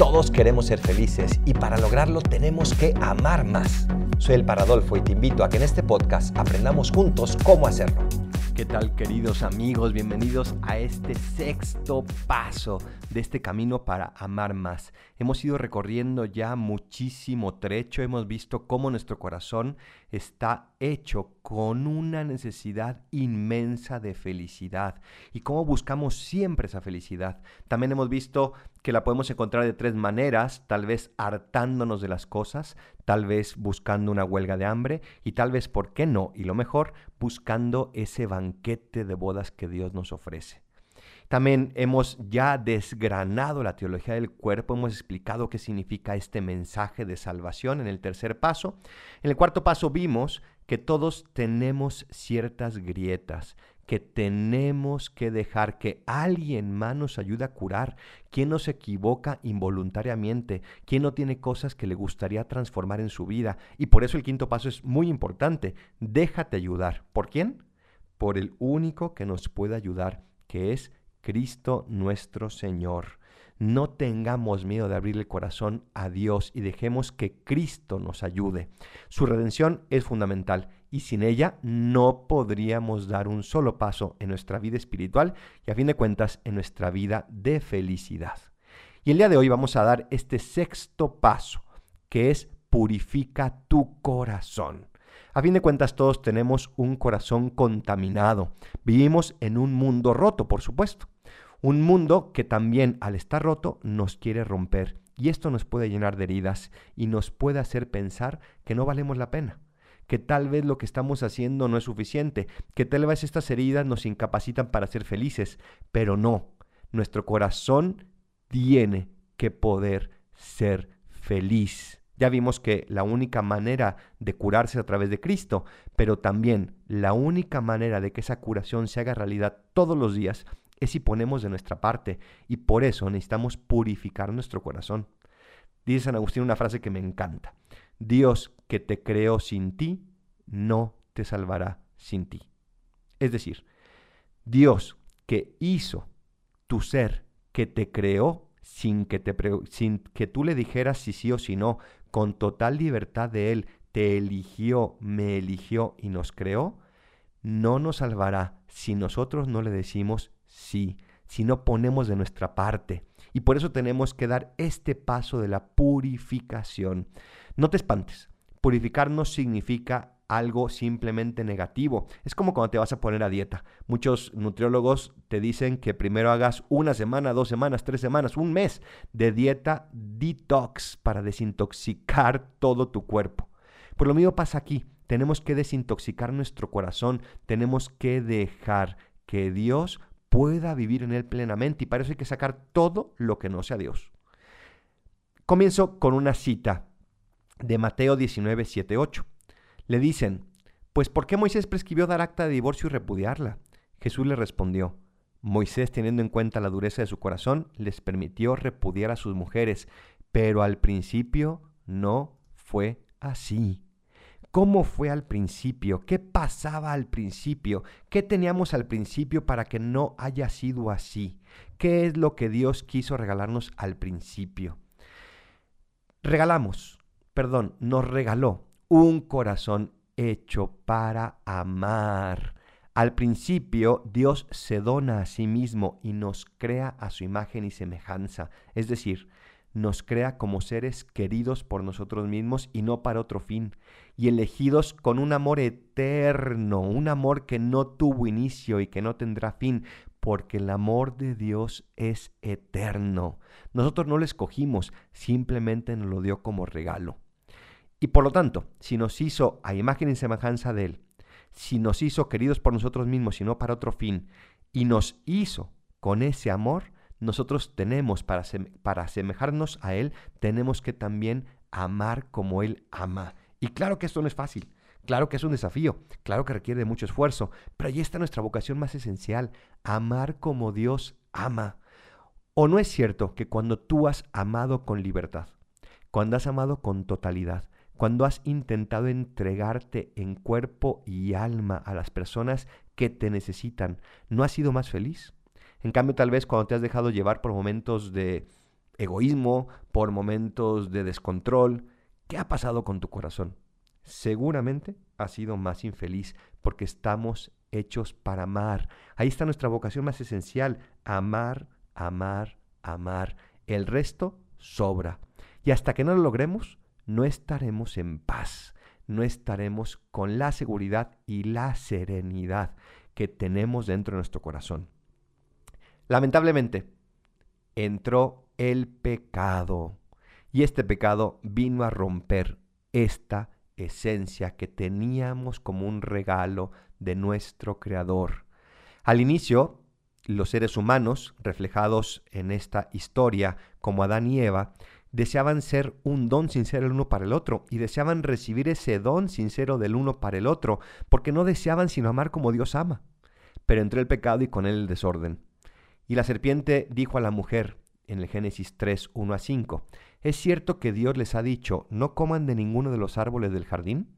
Todos queremos ser felices y para lograrlo tenemos que amar más. Soy el Paradolfo y te invito a que en este podcast aprendamos juntos cómo hacerlo. ¿Qué tal queridos amigos? Bienvenidos a este sexto paso de este camino para amar más. Hemos ido recorriendo ya muchísimo trecho, hemos visto cómo nuestro corazón está hecho con una necesidad inmensa de felicidad y cómo buscamos siempre esa felicidad. También hemos visto que la podemos encontrar de tres maneras, tal vez hartándonos de las cosas, tal vez buscando una huelga de hambre y tal vez, ¿por qué no? Y lo mejor, buscando ese banquete de bodas que Dios nos ofrece. También hemos ya desgranado la teología del cuerpo, hemos explicado qué significa este mensaje de salvación en el tercer paso. En el cuarto paso vimos que todos tenemos ciertas grietas, que tenemos que dejar que alguien más nos ayude a curar, quien nos equivoca involuntariamente, quien no tiene cosas que le gustaría transformar en su vida. Y por eso el quinto paso es muy importante, déjate ayudar. ¿Por quién? Por el único que nos puede ayudar, que es Cristo nuestro Señor. No tengamos miedo de abrir el corazón a Dios y dejemos que Cristo nos ayude. Su redención es fundamental y sin ella no podríamos dar un solo paso en nuestra vida espiritual y a fin de cuentas en nuestra vida de felicidad. Y el día de hoy vamos a dar este sexto paso, que es purifica tu corazón. A fin de cuentas todos tenemos un corazón contaminado. Vivimos en un mundo roto, por supuesto. Un mundo que también al estar roto nos quiere romper. Y esto nos puede llenar de heridas y nos puede hacer pensar que no valemos la pena que tal vez lo que estamos haciendo no es suficiente, que tal vez estas heridas nos incapacitan para ser felices, pero no, nuestro corazón tiene que poder ser feliz. Ya vimos que la única manera de curarse a través de Cristo, pero también la única manera de que esa curación se haga realidad todos los días es si ponemos de nuestra parte y por eso necesitamos purificar nuestro corazón. Dice San Agustín una frase que me encanta. Dios que te creó sin ti, no te salvará sin ti. Es decir, Dios que hizo tu ser, que te creó sin que, te sin que tú le dijeras si sí o si no, con total libertad de Él, te eligió, me eligió y nos creó, no nos salvará si nosotros no le decimos sí, si no ponemos de nuestra parte. Y por eso tenemos que dar este paso de la purificación. No te espantes, purificar no significa algo simplemente negativo. Es como cuando te vas a poner a dieta. Muchos nutriólogos te dicen que primero hagas una semana, dos semanas, tres semanas, un mes de dieta detox para desintoxicar todo tu cuerpo. Por lo mismo pasa aquí. Tenemos que desintoxicar nuestro corazón. Tenemos que dejar que Dios pueda vivir en él plenamente. Y para eso hay que sacar todo lo que no sea Dios. Comienzo con una cita de Mateo 19, 7, 8. Le dicen, pues ¿por qué Moisés prescribió dar acta de divorcio y repudiarla? Jesús le respondió, Moisés, teniendo en cuenta la dureza de su corazón, les permitió repudiar a sus mujeres, pero al principio no fue así. ¿Cómo fue al principio? ¿Qué pasaba al principio? ¿Qué teníamos al principio para que no haya sido así? ¿Qué es lo que Dios quiso regalarnos al principio? Regalamos, perdón, nos regaló un corazón hecho para amar. Al principio Dios se dona a sí mismo y nos crea a su imagen y semejanza, es decir, nos crea como seres queridos por nosotros mismos y no para otro fin, y elegidos con un amor eterno, un amor que no tuvo inicio y que no tendrá fin, porque el amor de Dios es eterno. Nosotros no lo escogimos, simplemente nos lo dio como regalo. Y por lo tanto, si nos hizo a imagen y semejanza de Él, si nos hizo queridos por nosotros mismos y no para otro fin, y nos hizo con ese amor, nosotros tenemos para, para asemejarnos a Él, tenemos que también amar como Él ama. Y claro que esto no es fácil, claro que es un desafío, claro que requiere de mucho esfuerzo, pero ahí está nuestra vocación más esencial, amar como Dios ama. ¿O no es cierto que cuando tú has amado con libertad, cuando has amado con totalidad, cuando has intentado entregarte en cuerpo y alma a las personas que te necesitan, ¿no has sido más feliz? En cambio, tal vez cuando te has dejado llevar por momentos de egoísmo, por momentos de descontrol. ¿Qué ha pasado con tu corazón? Seguramente has sido más infeliz porque estamos hechos para amar. Ahí está nuestra vocación más esencial, amar, amar, amar. El resto sobra. Y hasta que no lo logremos, no estaremos en paz, no estaremos con la seguridad y la serenidad que tenemos dentro de nuestro corazón. Lamentablemente, entró el pecado y este pecado vino a romper esta esencia que teníamos como un regalo de nuestro Creador. Al inicio, los seres humanos, reflejados en esta historia como Adán y Eva, deseaban ser un don sincero el uno para el otro y deseaban recibir ese don sincero del uno para el otro, porque no deseaban sino amar como Dios ama. Pero entró el pecado y con él el desorden. Y la serpiente dijo a la mujer en el Génesis 3, 1 a 5, ¿es cierto que Dios les ha dicho, no coman de ninguno de los árboles del jardín?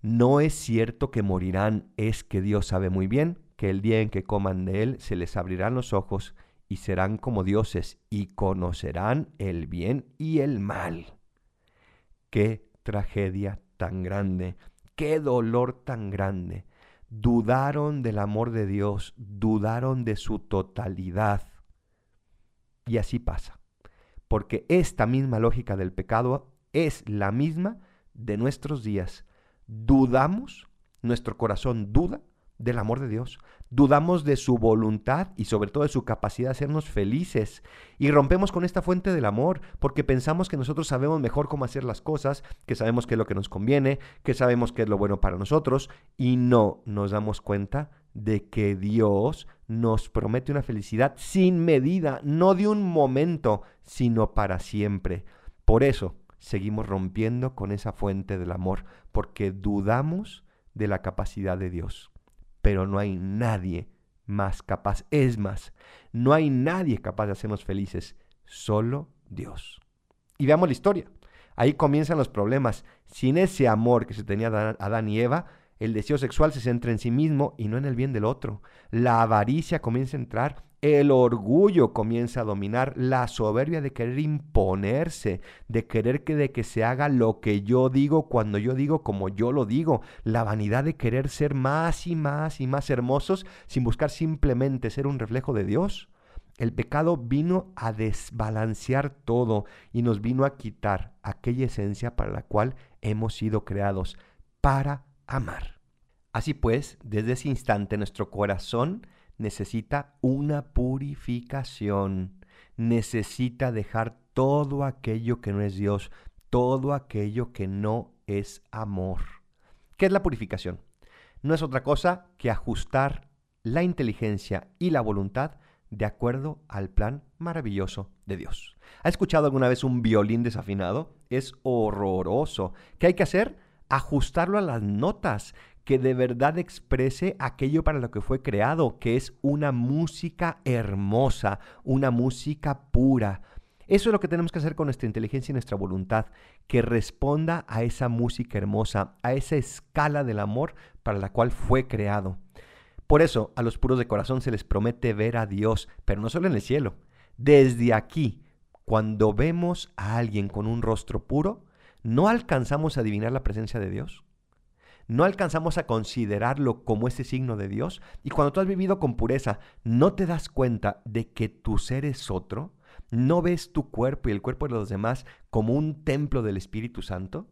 No es cierto que morirán, es que Dios sabe muy bien que el día en que coman de él se les abrirán los ojos y serán como dioses y conocerán el bien y el mal. Qué tragedia tan grande, qué dolor tan grande. Dudaron del amor de Dios, dudaron de su totalidad. Y así pasa, porque esta misma lógica del pecado es la misma de nuestros días. Dudamos, nuestro corazón duda del amor de Dios. Dudamos de su voluntad y sobre todo de su capacidad de hacernos felices. Y rompemos con esta fuente del amor porque pensamos que nosotros sabemos mejor cómo hacer las cosas, que sabemos qué es lo que nos conviene, que sabemos qué es lo bueno para nosotros y no nos damos cuenta de que Dios nos promete una felicidad sin medida, no de un momento, sino para siempre. Por eso seguimos rompiendo con esa fuente del amor, porque dudamos de la capacidad de Dios pero no hay nadie más capaz. Es más, no hay nadie capaz de hacernos felices, solo Dios. Y veamos la historia. Ahí comienzan los problemas. Sin ese amor que se tenía Adán y Eva, el deseo sexual se centra en sí mismo y no en el bien del otro. La avaricia comienza a entrar el orgullo comienza a dominar, la soberbia de querer imponerse, de querer que de que se haga lo que yo digo cuando yo digo como yo lo digo, la vanidad de querer ser más y más y más hermosos sin buscar simplemente ser un reflejo de Dios. El pecado vino a desbalancear todo y nos vino a quitar aquella esencia para la cual hemos sido creados, para amar. Así pues, desde ese instante nuestro corazón necesita una purificación, necesita dejar todo aquello que no es Dios, todo aquello que no es amor. ¿Qué es la purificación? No es otra cosa que ajustar la inteligencia y la voluntad de acuerdo al plan maravilloso de Dios. ¿Ha escuchado alguna vez un violín desafinado? Es horroroso. ¿Qué hay que hacer? Ajustarlo a las notas que de verdad exprese aquello para lo que fue creado, que es una música hermosa, una música pura. Eso es lo que tenemos que hacer con nuestra inteligencia y nuestra voluntad, que responda a esa música hermosa, a esa escala del amor para la cual fue creado. Por eso a los puros de corazón se les promete ver a Dios, pero no solo en el cielo. Desde aquí, cuando vemos a alguien con un rostro puro, no alcanzamos a adivinar la presencia de Dios no alcanzamos a considerarlo como ese signo de Dios. Y cuando tú has vivido con pureza, no te das cuenta de que tu ser es otro, no ves tu cuerpo y el cuerpo de los demás como un templo del Espíritu Santo.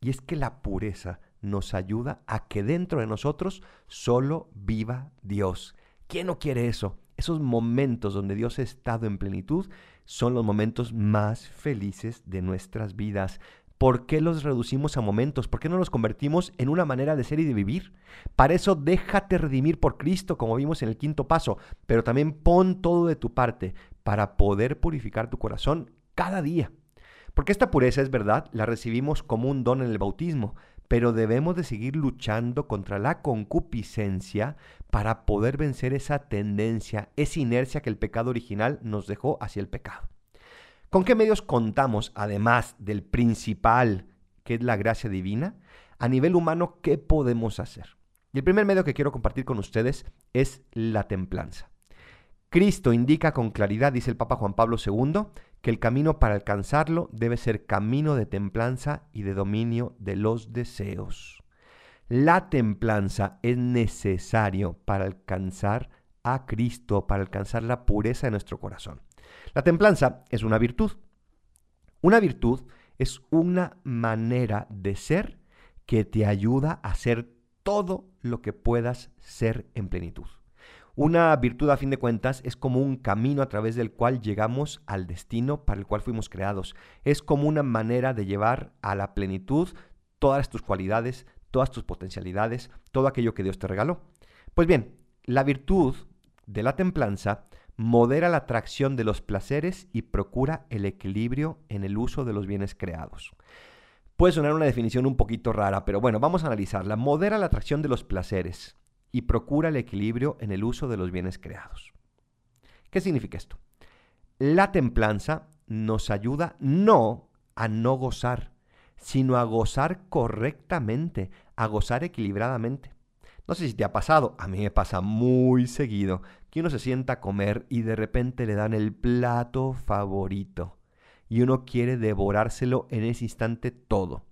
Y es que la pureza nos ayuda a que dentro de nosotros solo viva Dios. ¿Quién no quiere eso? Esos momentos donde Dios ha estado en plenitud son los momentos más felices de nuestras vidas. ¿Por qué los reducimos a momentos? ¿Por qué no los convertimos en una manera de ser y de vivir? Para eso déjate redimir por Cristo, como vimos en el quinto paso, pero también pon todo de tu parte para poder purificar tu corazón cada día. Porque esta pureza es verdad, la recibimos como un don en el bautismo, pero debemos de seguir luchando contra la concupiscencia para poder vencer esa tendencia, esa inercia que el pecado original nos dejó hacia el pecado. ¿Con qué medios contamos, además del principal, que es la gracia divina? A nivel humano, ¿qué podemos hacer? Y el primer medio que quiero compartir con ustedes es la templanza. Cristo indica con claridad, dice el Papa Juan Pablo II, que el camino para alcanzarlo debe ser camino de templanza y de dominio de los deseos. La templanza es necesario para alcanzar a Cristo, para alcanzar la pureza de nuestro corazón. La templanza es una virtud. Una virtud es una manera de ser que te ayuda a ser todo lo que puedas ser en plenitud. Una virtud a fin de cuentas es como un camino a través del cual llegamos al destino para el cual fuimos creados. Es como una manera de llevar a la plenitud todas tus cualidades, todas tus potencialidades, todo aquello que Dios te regaló. Pues bien, la virtud de la templanza modera la atracción de los placeres y procura el equilibrio en el uso de los bienes creados. Puede sonar una definición un poquito rara, pero bueno, vamos a analizarla. Modera la atracción de los placeres y procura el equilibrio en el uso de los bienes creados. ¿Qué significa esto? La templanza nos ayuda no a no gozar, sino a gozar correctamente, a gozar equilibradamente. No sé si te ha pasado, a mí me pasa muy seguido, que uno se sienta a comer y de repente le dan el plato favorito y uno quiere devorárselo en ese instante todo.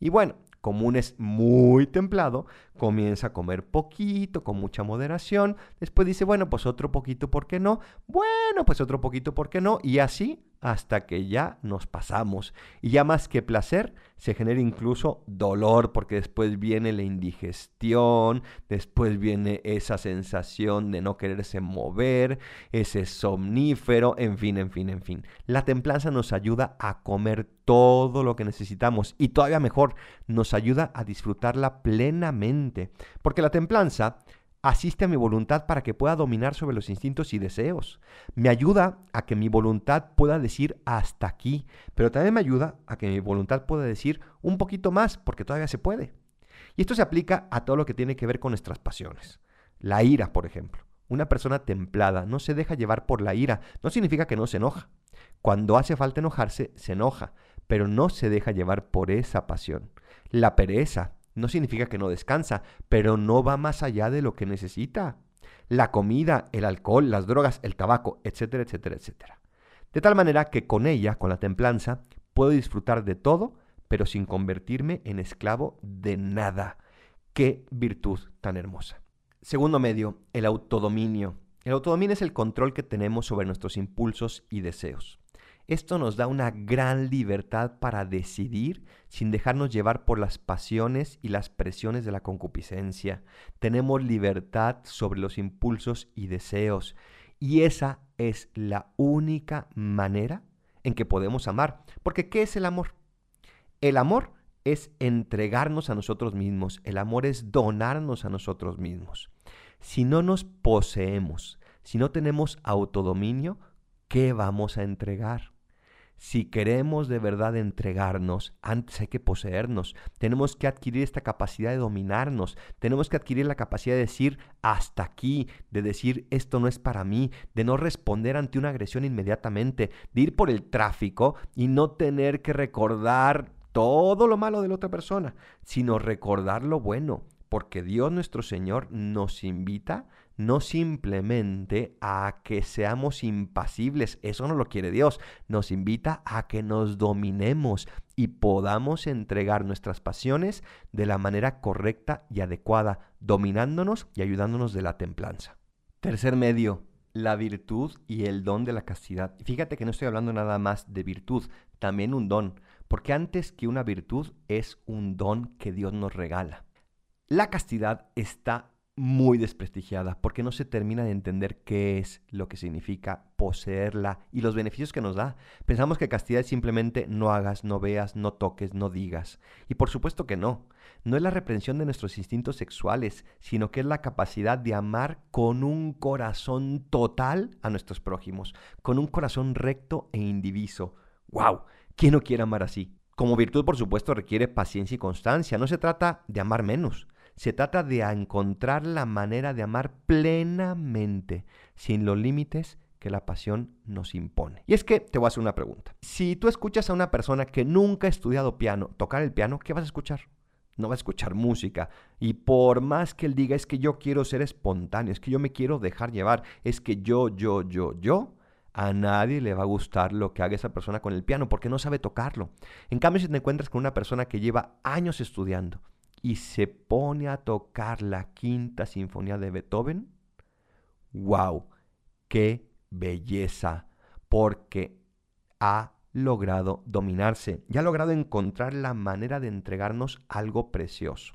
Y bueno, como uno es muy templado, comienza a comer poquito, con mucha moderación, después dice, bueno, pues otro poquito, ¿por qué no? Bueno, pues otro poquito, ¿por qué no? Y así hasta que ya nos pasamos. Y ya más que placer, se genera incluso dolor, porque después viene la indigestión, después viene esa sensación de no quererse mover, ese somnífero, en fin, en fin, en fin. La templanza nos ayuda a comer todo lo que necesitamos y todavía mejor, nos ayuda a disfrutarla plenamente, porque la templanza asiste a mi voluntad para que pueda dominar sobre los instintos y deseos. Me ayuda a que mi voluntad pueda decir hasta aquí, pero también me ayuda a que mi voluntad pueda decir un poquito más, porque todavía se puede. Y esto se aplica a todo lo que tiene que ver con nuestras pasiones. La ira, por ejemplo. Una persona templada no se deja llevar por la ira, no significa que no se enoja. Cuando hace falta enojarse, se enoja, pero no se deja llevar por esa pasión. La pereza, no significa que no descansa, pero no va más allá de lo que necesita. La comida, el alcohol, las drogas, el tabaco, etcétera, etcétera, etcétera. De tal manera que con ella, con la templanza, puedo disfrutar de todo, pero sin convertirme en esclavo de nada. Qué virtud tan hermosa. Segundo medio, el autodominio. El autodominio es el control que tenemos sobre nuestros impulsos y deseos. Esto nos da una gran libertad para decidir sin dejarnos llevar por las pasiones y las presiones de la concupiscencia. Tenemos libertad sobre los impulsos y deseos. Y esa es la única manera en que podemos amar. Porque ¿qué es el amor? El amor es entregarnos a nosotros mismos. El amor es donarnos a nosotros mismos. Si no nos poseemos, si no tenemos autodominio, ¿qué vamos a entregar? Si queremos de verdad entregarnos, antes hay que poseernos. Tenemos que adquirir esta capacidad de dominarnos. Tenemos que adquirir la capacidad de decir hasta aquí, de decir esto no es para mí, de no responder ante una agresión inmediatamente, de ir por el tráfico y no tener que recordar todo lo malo de la otra persona, sino recordar lo bueno, porque Dios nuestro Señor nos invita no simplemente a que seamos impasibles, eso no lo quiere Dios, nos invita a que nos dominemos y podamos entregar nuestras pasiones de la manera correcta y adecuada, dominándonos y ayudándonos de la templanza. Tercer medio, la virtud y el don de la castidad. Fíjate que no estoy hablando nada más de virtud, también un don, porque antes que una virtud es un don que Dios nos regala. La castidad está muy desprestigiada porque no se termina de entender qué es lo que significa poseerla y los beneficios que nos da. Pensamos que castidad es simplemente no hagas, no veas, no toques, no digas. Y por supuesto que no. No es la reprensión de nuestros instintos sexuales, sino que es la capacidad de amar con un corazón total a nuestros prójimos, con un corazón recto e indiviso. ¡Wow! ¿Quién no quiere amar así? Como virtud, por supuesto, requiere paciencia y constancia. No se trata de amar menos, se trata de encontrar la manera de amar plenamente, sin los límites que la pasión nos impone. Y es que te voy a hacer una pregunta. Si tú escuchas a una persona que nunca ha estudiado piano tocar el piano, ¿qué vas a escuchar? no va a escuchar música. Y por más que él diga, es que yo quiero ser espontáneo, es que yo me quiero dejar llevar, es que yo, yo, yo, yo, a nadie le va a gustar lo que haga esa persona con el piano porque no sabe tocarlo. En cambio, si te encuentras con una persona que lleva años estudiando y se pone a tocar la quinta sinfonía de Beethoven, wow, qué belleza, porque ha logrado dominarse y ha logrado encontrar la manera de entregarnos algo precioso.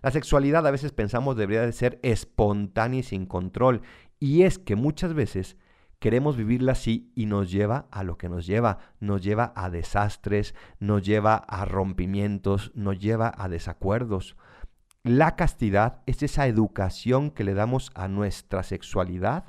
La sexualidad a veces pensamos debería de ser espontánea y sin control, y es que muchas veces queremos vivirla así y nos lleva a lo que nos lleva, nos lleva a desastres, nos lleva a rompimientos, nos lleva a desacuerdos. La castidad es esa educación que le damos a nuestra sexualidad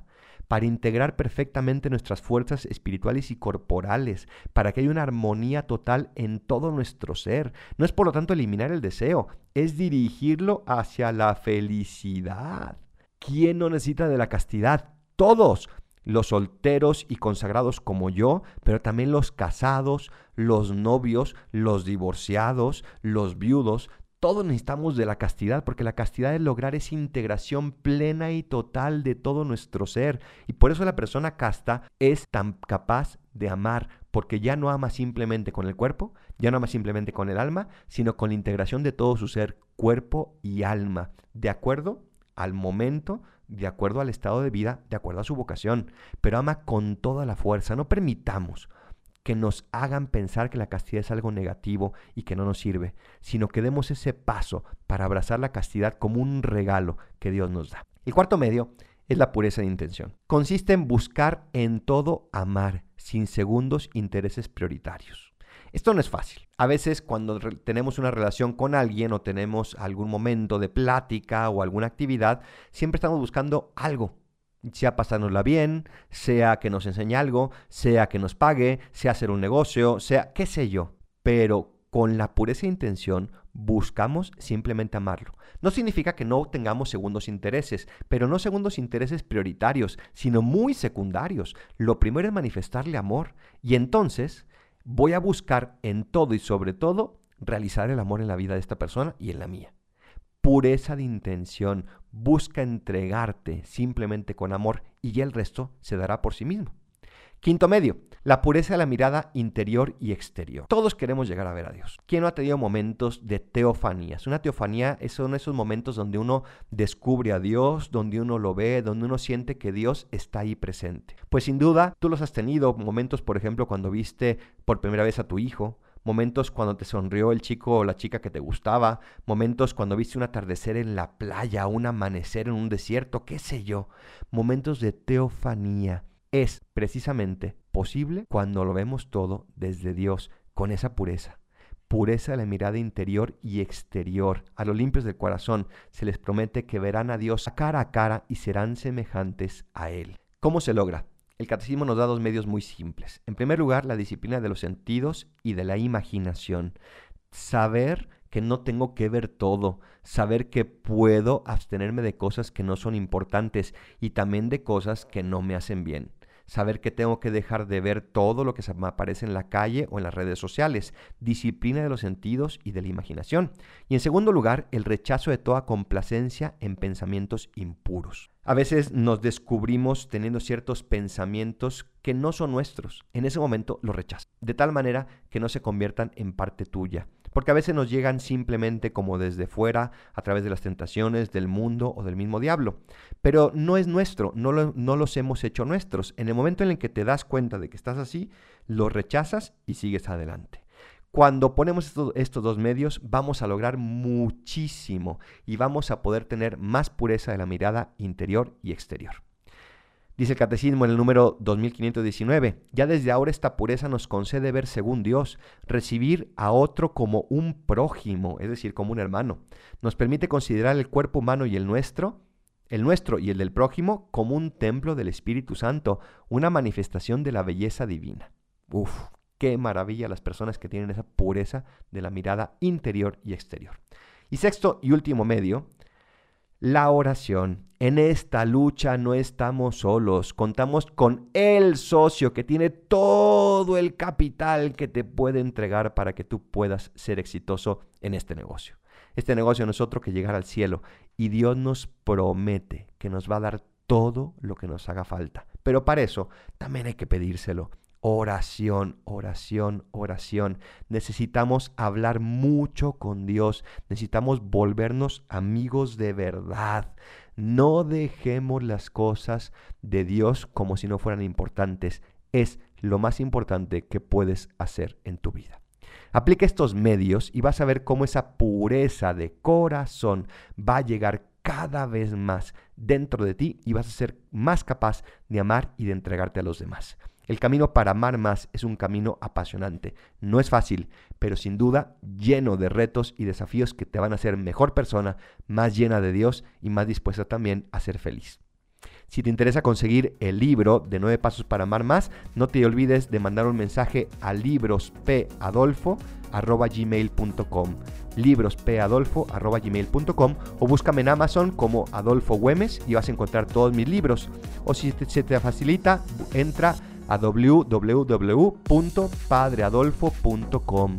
para integrar perfectamente nuestras fuerzas espirituales y corporales, para que haya una armonía total en todo nuestro ser. No es por lo tanto eliminar el deseo, es dirigirlo hacia la felicidad. ¿Quién no necesita de la castidad? Todos, los solteros y consagrados como yo, pero también los casados, los novios, los divorciados, los viudos, todos necesitamos de la castidad, porque la castidad es lograr esa integración plena y total de todo nuestro ser. Y por eso la persona casta es tan capaz de amar, porque ya no ama simplemente con el cuerpo, ya no ama simplemente con el alma, sino con la integración de todo su ser, cuerpo y alma, de acuerdo al momento, de acuerdo al estado de vida, de acuerdo a su vocación, pero ama con toda la fuerza. No permitamos que nos hagan pensar que la castidad es algo negativo y que no nos sirve, sino que demos ese paso para abrazar la castidad como un regalo que Dios nos da. El cuarto medio es la pureza de intención. Consiste en buscar en todo amar, sin segundos intereses prioritarios. Esto no es fácil. A veces cuando tenemos una relación con alguien o tenemos algún momento de plática o alguna actividad, siempre estamos buscando algo, sea pasárnosla bien, sea que nos enseñe algo, sea que nos pague, sea hacer un negocio, sea qué sé yo. Pero con la pureza de intención buscamos simplemente amarlo. No significa que no tengamos segundos intereses, pero no segundos intereses prioritarios, sino muy secundarios. Lo primero es manifestarle amor y entonces voy a buscar en todo y sobre todo realizar el amor en la vida de esta persona y en la mía pureza de intención, busca entregarte simplemente con amor y el resto se dará por sí mismo. Quinto medio, la pureza de la mirada interior y exterior. Todos queremos llegar a ver a Dios. ¿Quién no ha tenido momentos de teofanías? Una teofanía son esos momentos donde uno descubre a Dios, donde uno lo ve, donde uno siente que Dios está ahí presente. Pues sin duda, tú los has tenido, momentos, por ejemplo, cuando viste por primera vez a tu hijo, momentos cuando te sonrió el chico o la chica que te gustaba, momentos cuando viste un atardecer en la playa, un amanecer en un desierto, qué sé yo, momentos de teofanía. Es precisamente posible cuando lo vemos todo desde Dios, con esa pureza. Pureza de la mirada interior y exterior. A los limpios del corazón se les promete que verán a Dios cara a cara y serán semejantes a Él. ¿Cómo se logra? El catecismo nos da dos medios muy simples. En primer lugar, la disciplina de los sentidos y de la imaginación. Saber que no tengo que ver todo, saber que puedo abstenerme de cosas que no son importantes y también de cosas que no me hacen bien saber que tengo que dejar de ver todo lo que me aparece en la calle o en las redes sociales, disciplina de los sentidos y de la imaginación. Y en segundo lugar, el rechazo de toda complacencia en pensamientos impuros. A veces nos descubrimos teniendo ciertos pensamientos que no son nuestros. En ese momento los rechazas, de tal manera que no se conviertan en parte tuya porque a veces nos llegan simplemente como desde fuera, a través de las tentaciones del mundo o del mismo diablo. Pero no es nuestro, no, no los hemos hecho nuestros. En el momento en el que te das cuenta de que estás así, los rechazas y sigues adelante. Cuando ponemos estos dos medios vamos a lograr muchísimo y vamos a poder tener más pureza de la mirada interior y exterior. Dice el Catecismo en el número 2519, ya desde ahora esta pureza nos concede ver según Dios, recibir a otro como un prójimo, es decir, como un hermano. Nos permite considerar el cuerpo humano y el nuestro, el nuestro y el del prójimo, como un templo del Espíritu Santo, una manifestación de la belleza divina. Uf, qué maravilla las personas que tienen esa pureza de la mirada interior y exterior. Y sexto y último medio, la oración. En esta lucha no estamos solos, contamos con el socio que tiene todo el capital que te puede entregar para que tú puedas ser exitoso en este negocio. Este negocio no es otro que llegar al cielo y Dios nos promete que nos va a dar todo lo que nos haga falta. Pero para eso también hay que pedírselo. Oración, oración, oración. Necesitamos hablar mucho con Dios. Necesitamos volvernos amigos de verdad. No dejemos las cosas de Dios como si no fueran importantes. Es lo más importante que puedes hacer en tu vida. Aplica estos medios y vas a ver cómo esa pureza de corazón va a llegar cada vez más dentro de ti y vas a ser más capaz de amar y de entregarte a los demás. El camino para amar más es un camino apasionante. No es fácil, pero sin duda lleno de retos y desafíos que te van a hacer mejor persona, más llena de Dios y más dispuesta también a ser feliz. Si te interesa conseguir el libro de 9 pasos para amar más, no te olvides de mandar un mensaje a librospadolfo.gmail.com librospadolfo.gmail.com o búscame en Amazon como Adolfo Güemes y vas a encontrar todos mis libros. O si se te facilita, entra a www.padreadolfo.com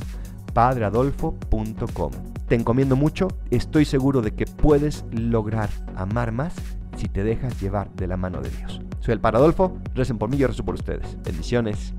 padreadolfo.com Te encomiendo mucho, estoy seguro de que puedes lograr amar más si te dejas llevar de la mano de Dios. Soy el Paradolfo, recen por mí, yo rezo por ustedes. Bendiciones.